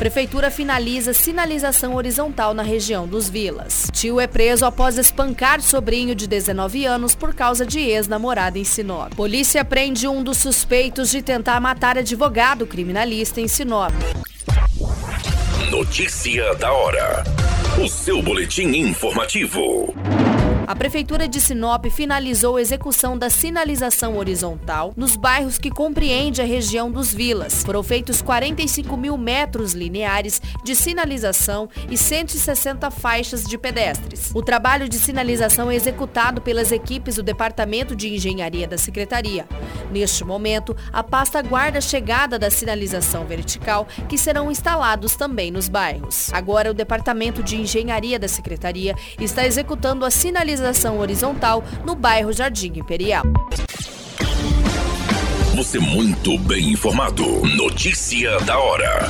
Prefeitura finaliza sinalização horizontal na região dos Vilas. Tio é preso após espancar sobrinho de 19 anos por causa de ex-namorada em Sinop. Polícia prende um dos suspeitos de tentar matar advogado criminalista em Sinop. Notícia da hora. O seu boletim informativo. A Prefeitura de Sinop finalizou a execução da sinalização horizontal nos bairros que compreende a região dos Vilas. Foram feitos 45 mil metros lineares de sinalização e 160 faixas de pedestres. O trabalho de sinalização é executado pelas equipes do Departamento de Engenharia da Secretaria. Neste momento, a pasta aguarda a chegada da sinalização vertical, que serão instalados também nos bairros. Agora, o Departamento de Engenharia da Secretaria está executando a sinalização sinalização horizontal no bairro Jardim Imperial. Você muito bem informado. Notícia da hora.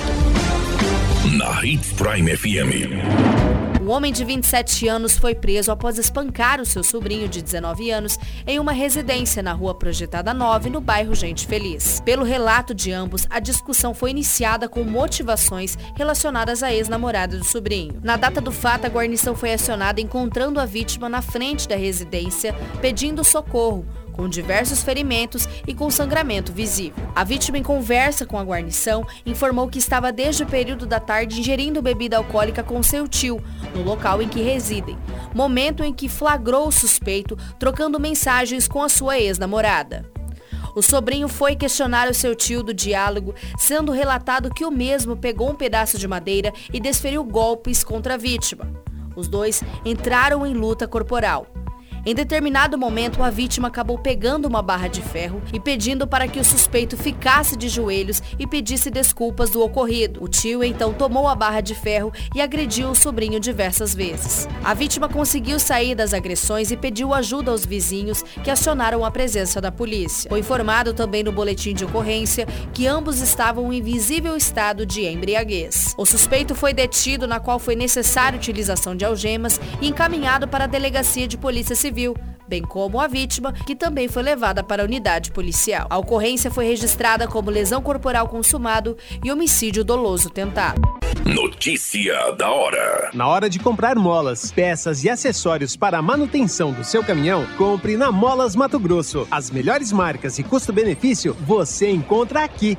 Na Hits Prime FM. Um homem de 27 anos foi preso após espancar o seu sobrinho de 19 anos em uma residência na rua Projetada 9, no bairro Gente Feliz. Pelo relato de ambos, a discussão foi iniciada com motivações relacionadas à ex-namorada do sobrinho. Na data do fato, a guarnição foi acionada encontrando a vítima na frente da residência, pedindo socorro com diversos ferimentos e com sangramento visível. A vítima, em conversa com a guarnição, informou que estava desde o período da tarde ingerindo bebida alcoólica com seu tio, no local em que residem, momento em que flagrou o suspeito trocando mensagens com a sua ex-namorada. O sobrinho foi questionar o seu tio do diálogo, sendo relatado que o mesmo pegou um pedaço de madeira e desferiu golpes contra a vítima. Os dois entraram em luta corporal. Em determinado momento, a vítima acabou pegando uma barra de ferro e pedindo para que o suspeito ficasse de joelhos e pedisse desculpas do ocorrido. O tio então tomou a barra de ferro e agrediu o sobrinho diversas vezes. A vítima conseguiu sair das agressões e pediu ajuda aos vizinhos que acionaram a presença da polícia. Foi informado também no boletim de ocorrência que ambos estavam em visível estado de embriaguez. O suspeito foi detido, na qual foi necessária utilização de algemas e encaminhado para a delegacia de polícia civil Civil, bem como a vítima, que também foi levada para a unidade policial. A ocorrência foi registrada como lesão corporal consumado e homicídio doloso tentado. Notícia da hora. Na hora de comprar molas, peças e acessórios para a manutenção do seu caminhão, compre na Molas Mato Grosso. As melhores marcas e custo-benefício você encontra aqui.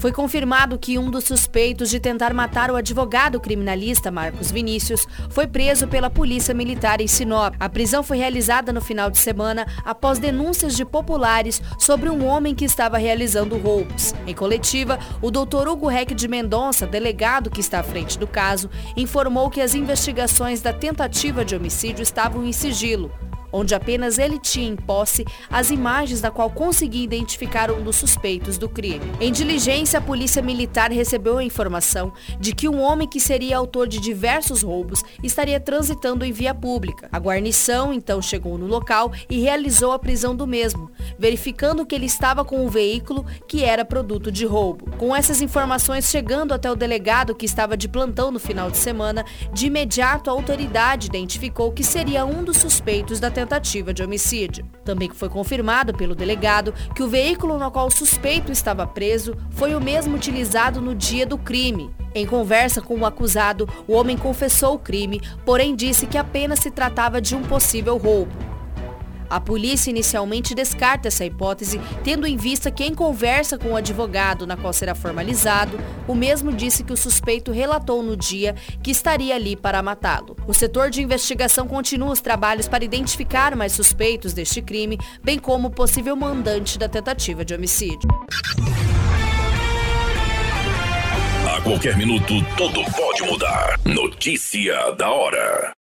Foi confirmado que um dos suspeitos de tentar matar o advogado criminalista Marcos Vinícius foi preso pela Polícia Militar em Sinop. A prisão foi realizada no final de semana após denúncias de populares sobre um homem que estava realizando roubos. Em coletiva, o doutor Hugo Reck de Mendonça, delegado que está à frente do caso, informou que as investigações da tentativa de homicídio estavam em sigilo onde apenas ele tinha em posse as imagens da qual conseguia identificar um dos suspeitos do crime. Em diligência, a polícia militar recebeu a informação de que um homem que seria autor de diversos roubos estaria transitando em via pública. A guarnição então chegou no local e realizou a prisão do mesmo, verificando que ele estava com um veículo que era produto de roubo. Com essas informações chegando até o delegado que estava de plantão no final de semana, de imediato a autoridade identificou que seria um dos suspeitos da tentativa de homicídio. Também foi confirmado pelo delegado que o veículo no qual o suspeito estava preso foi o mesmo utilizado no dia do crime. Em conversa com o acusado, o homem confessou o crime, porém disse que apenas se tratava de um possível roubo. A polícia inicialmente descarta essa hipótese, tendo em vista que em conversa com o advogado na qual será formalizado, o mesmo disse que o suspeito relatou no dia que estaria ali para matá-lo. O setor de investigação continua os trabalhos para identificar mais suspeitos deste crime, bem como o possível mandante da tentativa de homicídio. A qualquer minuto, tudo pode mudar. Notícia da hora.